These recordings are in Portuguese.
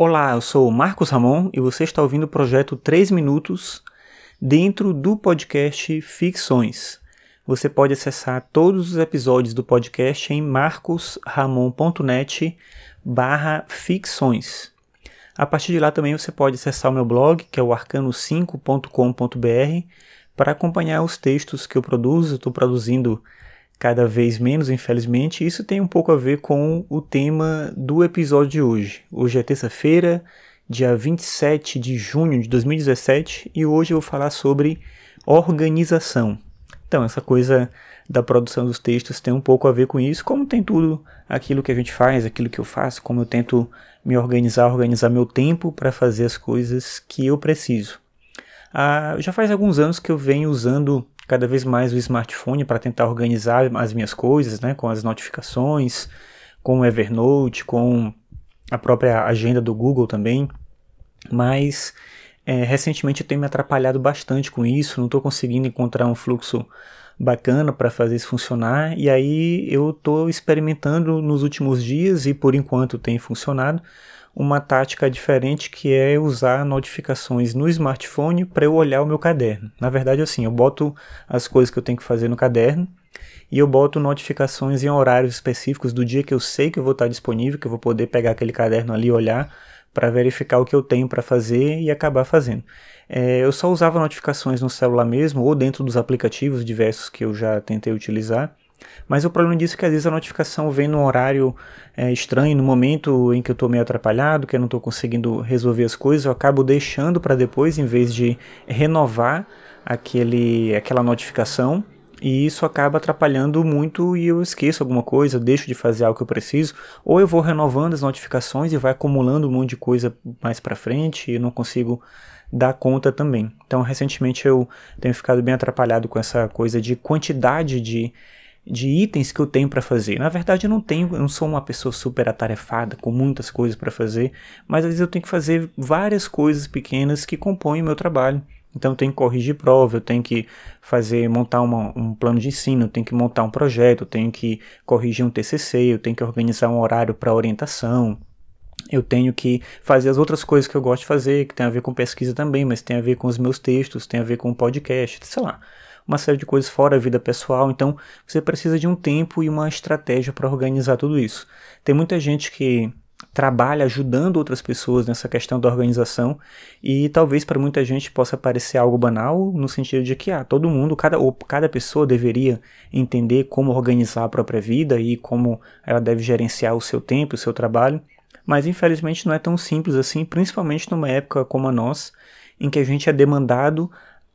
Olá, eu sou Marcos Ramon e você está ouvindo o projeto 3 Minutos dentro do podcast Ficções. Você pode acessar todos os episódios do podcast em marcosramon.net barra ficções. A partir de lá também você pode acessar o meu blog, que é o arcano5.com.br, para acompanhar os textos que eu produzo. Estou produzindo cada vez menos, infelizmente. Isso tem um pouco a ver com o tema do episódio de hoje. Hoje é terça-feira, dia 27 de junho de 2017, e hoje eu vou falar sobre organização. Então, essa coisa da produção dos textos tem um pouco a ver com isso, como tem tudo aquilo que a gente faz, aquilo que eu faço, como eu tento me organizar, organizar meu tempo para fazer as coisas que eu preciso. Ah, já faz alguns anos que eu venho usando cada vez mais o smartphone para tentar organizar as minhas coisas, né, com as notificações, com o Evernote, com a própria agenda do Google também. Mas é, recentemente eu tenho me atrapalhado bastante com isso, não estou conseguindo encontrar um fluxo bacana para fazer isso funcionar. E aí eu estou experimentando nos últimos dias e por enquanto tem funcionado uma tática diferente que é usar notificações no smartphone para eu olhar o meu caderno. Na verdade, assim, eu boto as coisas que eu tenho que fazer no caderno e eu boto notificações em horários específicos do dia que eu sei que eu vou estar disponível, que eu vou poder pegar aquele caderno ali e olhar para verificar o que eu tenho para fazer e acabar fazendo. É, eu só usava notificações no celular mesmo ou dentro dos aplicativos diversos que eu já tentei utilizar. Mas o problema disso é que às vezes a notificação vem num horário é, estranho, no momento em que eu estou meio atrapalhado, que eu não estou conseguindo resolver as coisas, eu acabo deixando para depois, em vez de renovar aquele, aquela notificação. E isso acaba atrapalhando muito e eu esqueço alguma coisa, deixo de fazer algo que eu preciso, ou eu vou renovando as notificações e vai acumulando um monte de coisa mais para frente e não consigo dar conta também. Então, recentemente eu tenho ficado bem atrapalhado com essa coisa de quantidade de de itens que eu tenho para fazer. Na verdade, eu não tenho, eu não sou uma pessoa super atarefada com muitas coisas para fazer, mas às vezes eu tenho que fazer várias coisas pequenas que compõem o meu trabalho. Então eu tenho que corrigir prova, eu tenho que fazer, montar uma, um plano de ensino, eu tenho que montar um projeto, eu tenho que corrigir um TCC, eu tenho que organizar um horário para orientação, eu tenho que fazer as outras coisas que eu gosto de fazer, que tem a ver com pesquisa também, mas tem a ver com os meus textos, tem a ver com o podcast, sei lá uma série de coisas fora a vida pessoal, então você precisa de um tempo e uma estratégia para organizar tudo isso. Tem muita gente que trabalha ajudando outras pessoas nessa questão da organização e talvez para muita gente possa parecer algo banal no sentido de que ah, todo mundo, cada, ou cada pessoa deveria entender como organizar a própria vida e como ela deve gerenciar o seu tempo, o seu trabalho, mas infelizmente não é tão simples assim, principalmente numa época como a nossa, em que a gente é demandado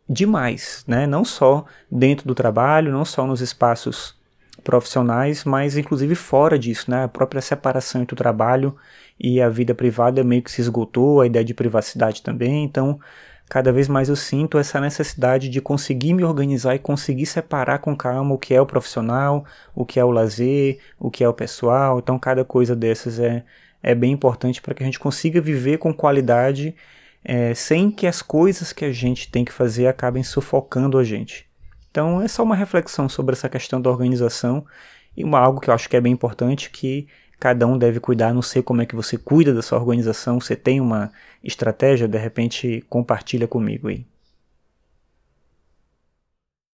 demais, né? Não só dentro do trabalho, não só nos espaços profissionais, mas inclusive fora disso, né? A própria separação entre o trabalho e a vida privada meio que se esgotou, a ideia de privacidade também, então cada vez mais eu sinto essa necessidade de conseguir me organizar e conseguir separar com calma o que é o profissional, o que é o lazer, o que é o pessoal. Então, cada coisa dessas é, é bem importante para que a gente consiga viver com qualidade é, sem que as coisas que a gente tem que fazer acabem sufocando a gente. Então é só uma reflexão sobre essa questão da organização e uma, algo que eu acho que é bem importante que cada um deve cuidar. Não sei como é que você cuida da sua organização, você tem uma estratégia, de repente compartilha comigo aí.